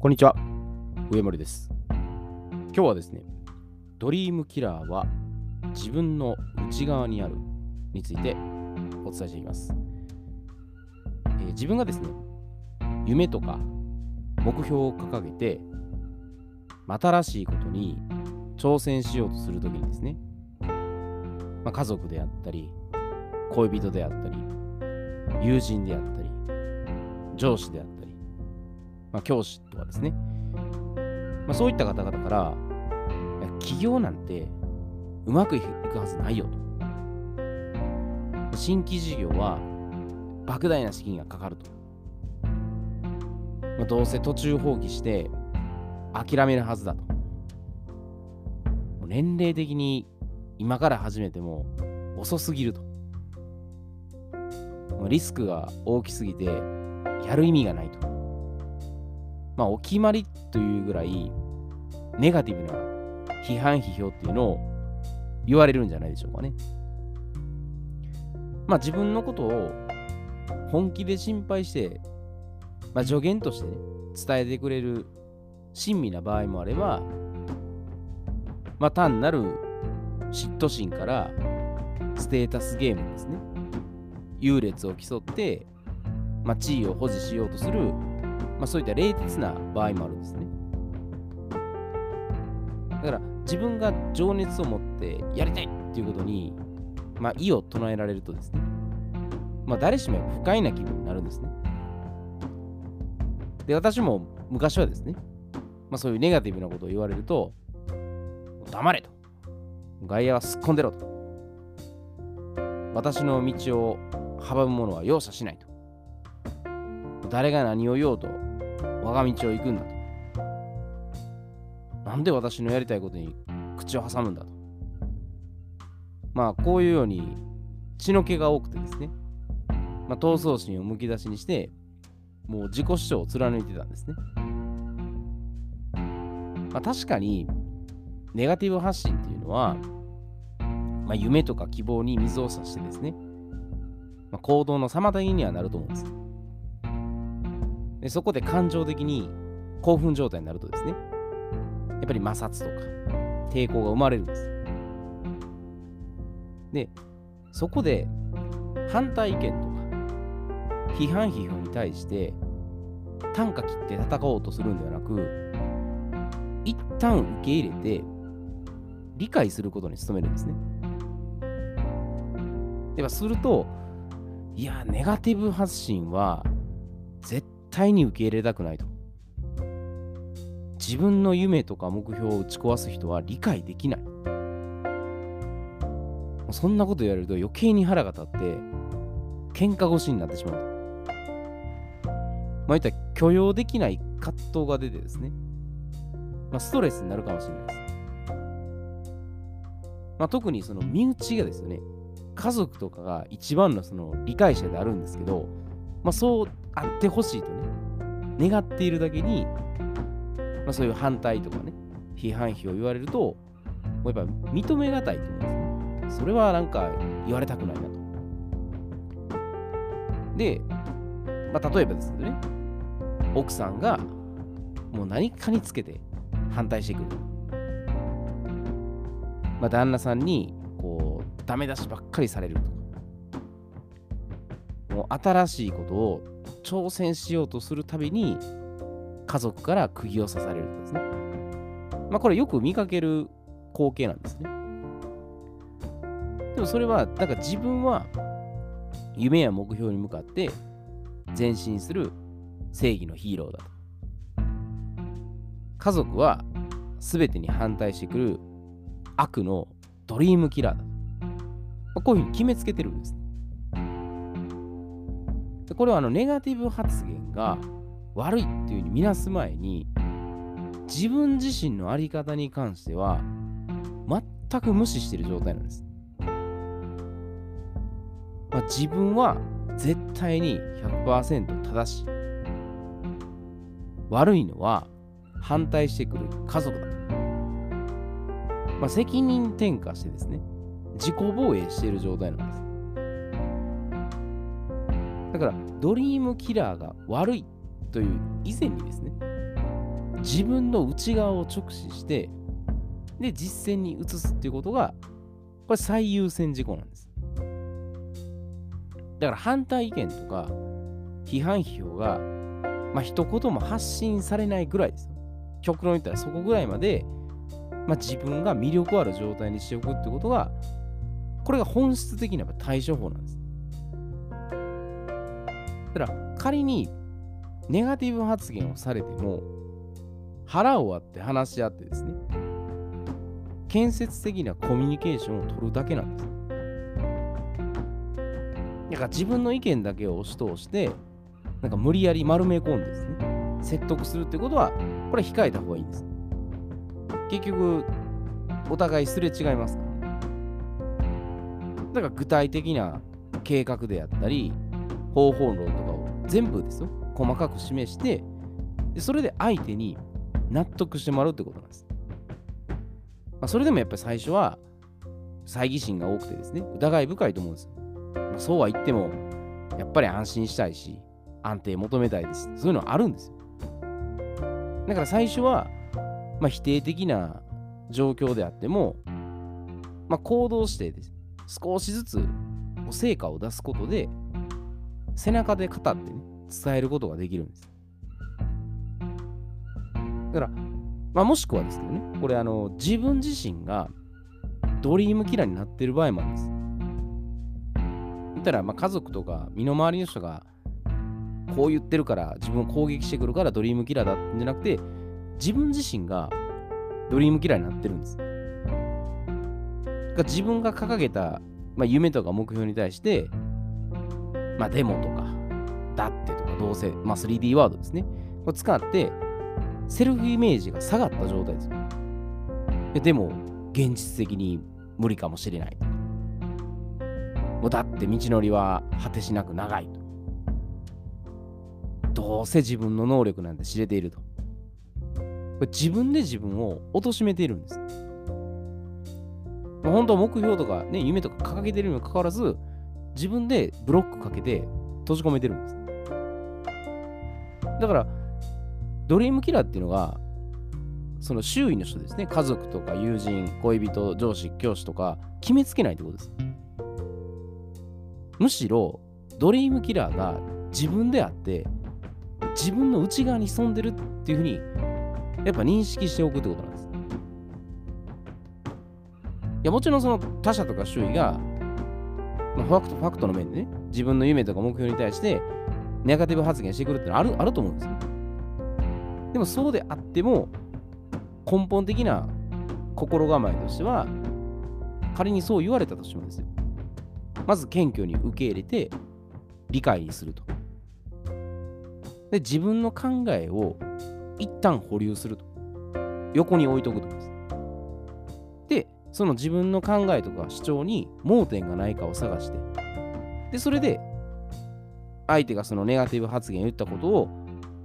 こんにちは、上森です。今日はですね、ドリームキラーは自分の内側にあるについてお伝えしていきます。えー自分がですね、夢とか目標を掲げて、新しいことに挑戦しようとするときにですね、まあ、家族であったり、恋人であったり、友人であったり、上司であったり、まあ、教師とかですね、まあ、そういった方々から、いや起業なんてうまくいくはずないよと。新規事業は莫大な資金がかかると。まあ、どうせ途中放棄して諦めるはずだと。年齢的に今から始めても遅すぎると。リスクが大きすぎてやる意味がないと。まあ、お決まりというぐらい、ネガティブな批判、批評っていうのを言われるんじゃないでしょうかね。まあ、自分のことを本気で心配して、まあ、助言としてね、伝えてくれる親身な場合もあれば、まあ、単なる嫉妬心からステータスゲームですね。優劣を競って、まあ、地位を保持しようとするまあ、そういった冷徹な場合もあるんですね。だから自分が情熱を持ってやりたいっていうことに、まあ、意を唱えられるとですね、まあ、誰しも不快な気分になるんですね。で、私も昔はですね、まあ、そういうネガティブなことを言われると、黙れと。外野はすっ込んでろと。私の道を阻む者は容赦しないと。誰が何を言おうと我が道を行くんだと。なんで私のやりたいことに口を挟むんだと。まあこういうように血の気が多くてですね、まあ、闘争心をむき出しにして、もう自己主張を貫いてたんですね。まあ、確かにネガティブ発信っていうのは、まあ、夢とか希望に水を差してですね、まあ、行動の妨げにはなると思うんです。でそこで感情的に興奮状態になるとですね、やっぱり摩擦とか抵抗が生まれるんです。で、そこで反対意見とか批判批評に対して短歌切って戦おうとするんではなく、一旦受け入れて理解することに努めるんですね。ではすると、いや、ネガティブ発信は絶対に受け入れたくないと。自分の夢とか目標を打ち壊す人は理解できない。そんなこと言われると余計に腹が立って喧嘩腰になってしまうと。まあ、いったら許容できない葛藤が出てですね、まあ、ストレスになるかもしれないです。まあ、特にその身内がですよね、家族とかが一番のその理解者であるんですけど、まあ、そうあってほしいとね、願っているだけに、まあ、そういう反対とかね、批判批を言われると、もうやっぱ認めがたいと思うんですね。それはなんか言われたくないなと。で、まあ、例えばですね、奥さんがもう何かにつけて反対してくる。まあ、旦那さんにこうダメ出しばっかりされるとか。もう新しいことを挑戦しようとするたびに家族から釘を刺されるとかですね。まあこれよく見かける光景なんですね。でもそれは、なんか自分は夢や目標に向かって前進する正義のヒーローだと。家族は全てに反対してくる悪のドリームキラーだと。まこういうふうに決めつけてるんです。でこれはあのネガティブ発言が悪いっていうふうに見なす前に自分自身の在り方に関しては全く無視している状態なんです。まあ、自分は絶対に100%正しい。悪いのは反対してくる家族だ。まあ、責任転嫁してですね、自己防衛している状態なんです。だから、ドリームキラーが悪いという以前にですね、自分の内側を直視してで実践に移すっていうことがこれ最優先事項なんです。だから反対意見とか批判批評がまあ一言も発信されないぐらいですよ。極論言ったらそこぐらいまで、まあ、自分が魅力ある状態にしておくってことがこれが本質的な対処法なんです。だから仮にネガティブ発言をされても腹を割って話し合ってですね建設的なコミュニケーションを取るだけなんです。だから自分の意見だけを押し通してなんか無理やり丸め込んでですね説得するってことはこれ控えた方がいいんです。結局お互いすれ違いますからね。だから具体的な計画であったり方法論とかを全部ですよ。細かく示してでそれで相手に納得してもらうってことなんです、まあ、それでもやっぱり最初は猜疑心が多くてですね疑い深いと思うんです。よ、まあ、そうは言ってもやっぱり安心したいし安定求めたいです。そういうのはあるんですよ。だから最初は、まあ、否定的な状況であっても、まあ、行動してです。少しずつ成果を出すことで背中で語ってね伝えることができるんです。だから、まあ、もしくはですけどね、これあの自分自身がドリームキラーになってる場合もあるんです。言ったら、まあ、家族とか身の回りの人がこう言ってるから自分を攻撃してくるからドリームキラーだってんじゃなくて自分自身がドリームキラーになってるんです。自分が掲げた、まあ、夢とか目標に対してまあ、デモとか、だってとか、どうせ、まあ、3D ワードですね。これ使って、セルフイメージが下がった状態ですよ。でも、現実的に無理かもしれないとか。もうだって道のりは果てしなく長いと。どうせ自分の能力なんて知れていると。これ自分で自分を貶めているんです。本当は目標とかね、夢とか掲げているにもかかわらず、自分でブロックかけて閉じ込めてるんです。だから、ドリームキラーっていうのが、その周囲の人ですね、家族とか友人、恋人、上司、教師とか、決めつけないってことです。むしろ、ドリームキラーが自分であって、自分の内側に潜んでるっていうふうに、やっぱ認識しておくってことなんです。いや、もちろんその他者とか周囲が、ファクト、ファクトの面でね、自分の夢とか目標に対して、ネガティブ発言してくるってのはあるあると思うんですよ。でもそうであっても、根本的な心構えとしては、仮にそう言われたとしてもですよ。まず謙虚に受け入れて、理解にすると。で、自分の考えを一旦保留すると。横に置いとくとです。その自分の考えとか主張に盲点がないかを探して、で、それで、相手がそのネガティブ発言を言ったことを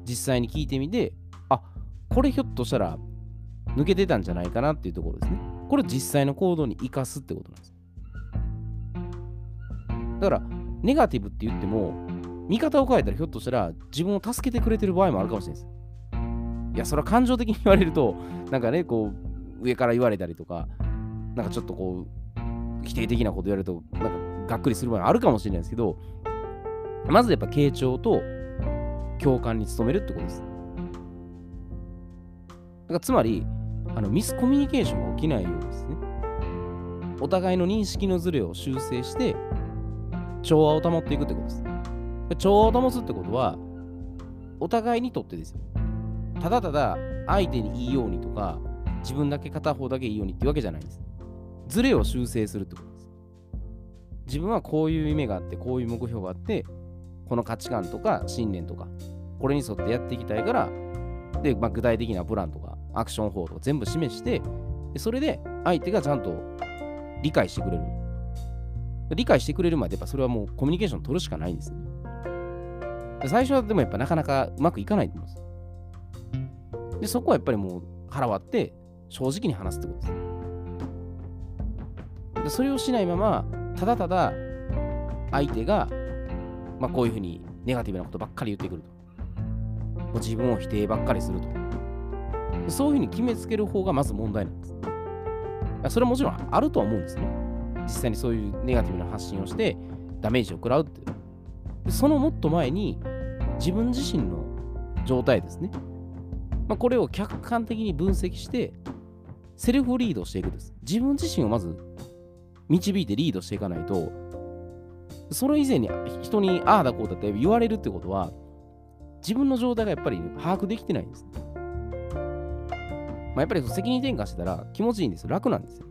実際に聞いてみて、あ、これひょっとしたら抜けてたんじゃないかなっていうところですね。これ実際の行動に生かすってことなんです。だから、ネガティブって言っても、見方を変えたらひょっとしたら自分を助けてくれてる場合もあるかもしれないです。いや、それは感情的に言われると、なんかね、こう、上から言われたりとか、なんかちょっとこう、否定的なこと言われると、なんかがっくりする場合あるかもしれないですけど、まずやっぱ傾聴と共感に努めるってことです。だからつまり、あのミスコミュニケーションが起きないようですね。お互いの認識のズレを修正して、調和を保っていくってことです。調和を保つってことは、お互いにとってですよ。ただただ相手にいいようにとか、自分だけ片方だけいいようにっていうわけじゃないんです。ズレを修正するってことです。自分はこういう夢があって、こういう目標があって、この価値観とか信念とか、これに沿ってやっていきたいから、で、まあ、具体的なプランとか、アクション法とか全部示して、それで相手がちゃんと理解してくれる。理解してくれるまで、やっぱそれはもうコミュニケーション取るしかないんですね。最初はでもやっぱなかなかうまくいかないと思うんです。で、そこはやっぱりもう腹割って正直に話すってことです。でそれをしないまま、ただただ相手が、まあ、こういうふうにネガティブなことばっかり言ってくると。もう自分を否定ばっかりすると。そういうふうに決めつける方がまず問題なんです。それはもちろんあるとは思うんですね。実際にそういうネガティブな発信をしてダメージを食らうって。そのもっと前に自分自身の状態ですね。まあ、これを客観的に分析してセルフリードしていくです。自分自身をまず導いてリードしていかないと、それ以前に人にああだこうだって言われるってことは、自分の状態がやっぱり把握できてないんです。まあ、やっぱり責任転嫁してたら気持ちいいんですよ。楽なんですよ。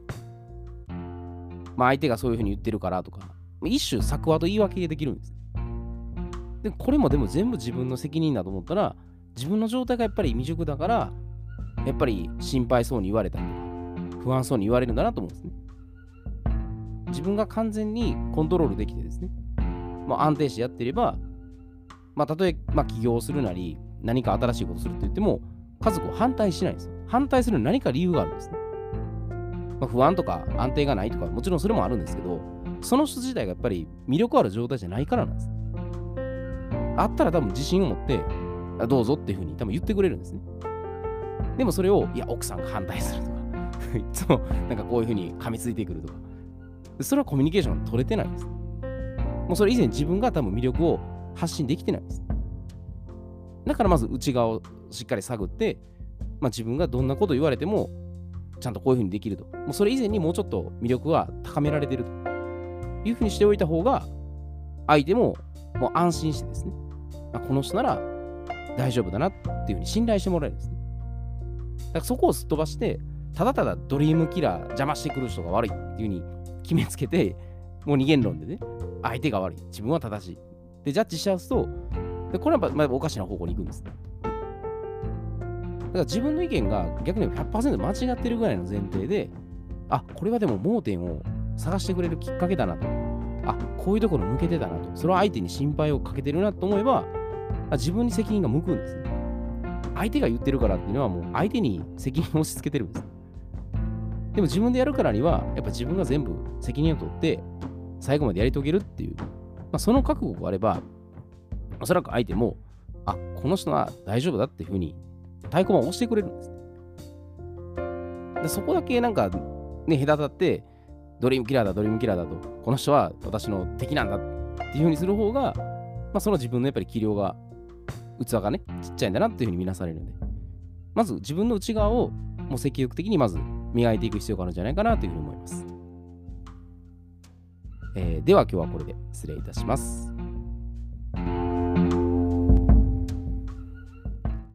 まあ、相手がそういうふうに言ってるからとか、一種作話と言い訳できるんです。で、これもでも全部自分の責任だと思ったら、自分の状態がやっぱり未熟だから、やっぱり心配そうに言われたり、不安そうに言われるんだなと思うんですね。自分が完全にコントロールできてですね、まあ、安定してやっていれば、まあ、たとえ、まあ、起業するなり、何か新しいことするって言っても、家族を反対しないんですよ。反対するに何か理由があるんですね。まあ、不安とか安定がないとか、もちろんそれもあるんですけど、その人自体がやっぱり魅力ある状態じゃないからなんです。あったら多分自信を持って、どうぞっていうふうに多分言ってくれるんですね。でもそれを、いや、奥さんが反対するとか、いつもなんかこういうふうに噛みついてくるとか、それはコミュニケーション取れてないんです。もうそれ以前自分が多分魅力を発信できてないです。だからまず内側をしっかり探って、まあ、自分がどんなこと言われても、ちゃんとこういうふうにできると。もうそれ以前にもうちょっと魅力は高められてるというふうにしておいた方が、相手ももう安心してですね、あこの人なら大丈夫だなっていうふうに信頼してもらえるんですね。だからそこをすっ飛ばして、ただただドリームキラー邪魔してくる人が悪いっていうふうに決めつけて、もう二元論でね、相手が悪い、自分は正しい。で、ジャッジしちゃうと、でこれはまあおかしな方向に行くんです。だから自分の意見が逆に100%間違ってるぐらいの前提で、あ、これはでも盲点を探してくれるきっかけだなと。あ、こういうところ向けてたなと。それは相手に心配をかけてるなと思えば、自分に責任が向くんですね。相手が言ってるからっていうのはもう相手に責任を押し付けてるんです。でも自分でやるからには、やっぱ自分が全部責任を取って、最後までやり遂げるっていう、まあ、その覚悟があれば、おそらく相手も、あ、この人は大丈夫だっていうふうに太鼓判を押してくれるんです。でそこだけなんかね、隔たって、ドリームキラーだ、ドリームキラーだと、この人は私の敵なんだっていうふうにする方が、まあ、その自分のやっぱり器量が、器がね、ちっちゃいんだなっていうふうに見なされるので、まず自分の内側をもう積極的にまず磨いていく必要があるんじゃないかなというふうに思います。えー、では今日はこれで失礼いたします。